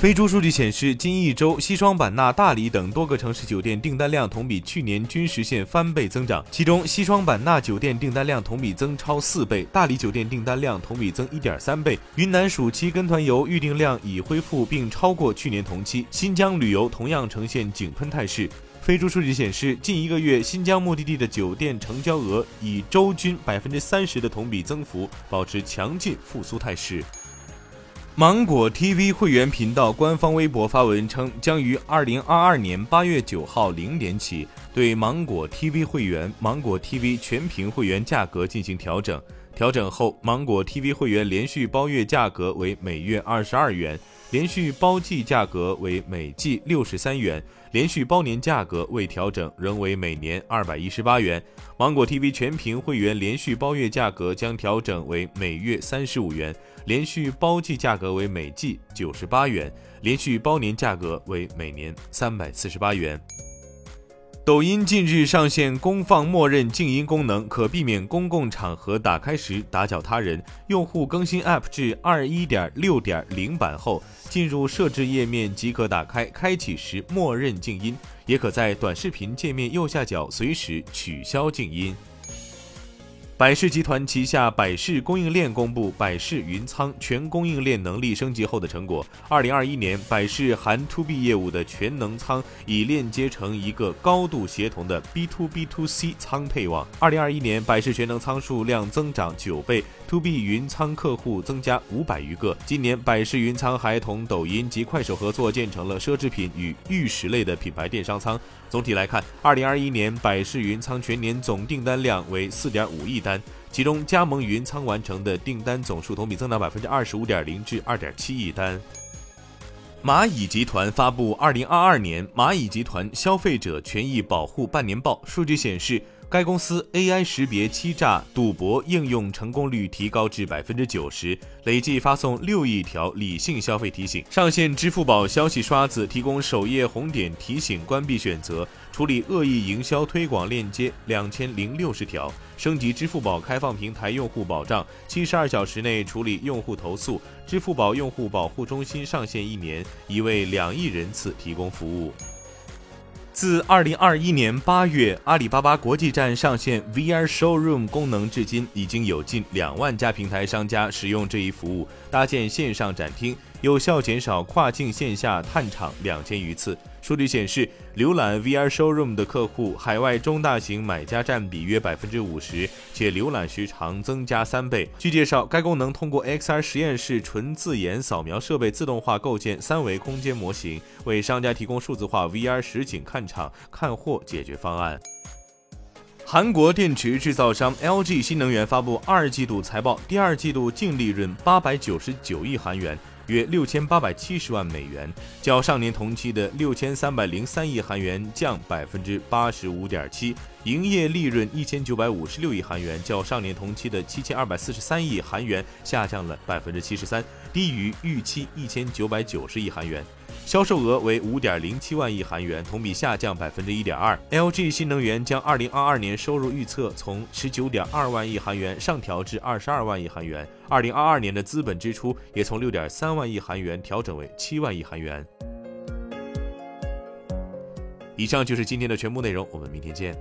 飞猪数据显示，近一周，西双版纳、大理等多个城市酒店订单量同比去年均实现翻倍增长。其中，西双版纳酒店订单量同比增超四倍，大理酒店订单量同比增一点三倍。云南暑期跟团游预订量已恢复并超过去年同期。新疆旅游同样呈现井喷态势。飞猪数据显示，近一个月，新疆目的地的酒店成交额以周均百分之三十的同比增幅，保持强劲复苏态势。芒果 TV 会员频道官方微博发文称，将于二零二二年八月九号零点起对芒果 TV 会员、芒果 TV 全屏会员价格进行调整。调整后，芒果 TV 会员连续包月价格为每月二十二元，连续包季价格为每季六十三元，连续包年价格未调整，仍为每年二百一十八元。芒果 TV 全屏会员连续包月价格将调整为每月三十五元，连续包季价格为每季九十八元，连续包年价格为每年三百四十八元。抖音近日上线公放默认静音功能，可避免公共场合打开时打搅他人。用户更新 App 至二一点六点零版后，进入设置页面即可打开，开启时默认静音，也可在短视频界面右下角随时取消静音。百事集团旗下百事供应链公布百事云仓全供应链能力升级后的成果。二零二一年，百事含 to B 业务的全能仓已链接成一个高度协同的 B to B to C 仓配网。二零二一年，百事全能仓数量增长九倍，to B 云仓客户增加五百余个。今年，百事云仓还同抖音及快手合作，建成了奢侈品与玉石类的品牌电商仓。总体来看，二零二一年百事云仓全年总订单量为四点五亿单，其中加盟云仓完成的订单总数同比增长百分之二十五点零至二点七亿单。蚂蚁集团发布二零二二年蚂蚁集团消费者权益保护半年报，数据显示。该公司 AI 识别欺诈、赌博应用成功率提高至百分之九十，累计发送六亿条理性消费提醒，上线支付宝消息刷子，提供首页红点提醒关闭选择，处理恶意营销推广链接两千零六十条，升级支付宝开放平台用户保障，七十二小时内处理用户投诉，支付宝用户保护中心上线一年，已为两亿人次提供服务。自二零二一年八月阿里巴巴国际站上线 VR Showroom 功能至今，已经有近两万家平台商家使用这一服务，搭建线上展厅。有效减少跨境线下探厂两千余次。数据显示，浏览 VR Showroom 的客户，海外中大型买家占比约百分之五十，且浏览时长增加三倍。据介绍，该功能通过 XR 实验室纯自研扫描设备，自动化构建三维空间模型，为商家提供数字化 VR 实景看场、看货解决方案。韩国电池制造商 LG 新能源发布二季度财报，第二季度净利润八百九十九亿韩元。约六千八百七十万美元，较上年同期的六千三百零三亿韩元降百分之八十五点七，营业利润一千九百五十六亿韩元，较上年同期的七千二百四十三亿韩元下降了百分之七十三，低于预期一千九百九十亿韩元。销售额为五点零七万亿韩元，同比下降百分之一点二。LG 新能源将二零二二年收入预测从十九点二万亿韩元上调至二十二万亿韩元，二零二二年的资本支出也从六点三万亿韩元调整为七万亿韩元。以上就是今天的全部内容，我们明天见。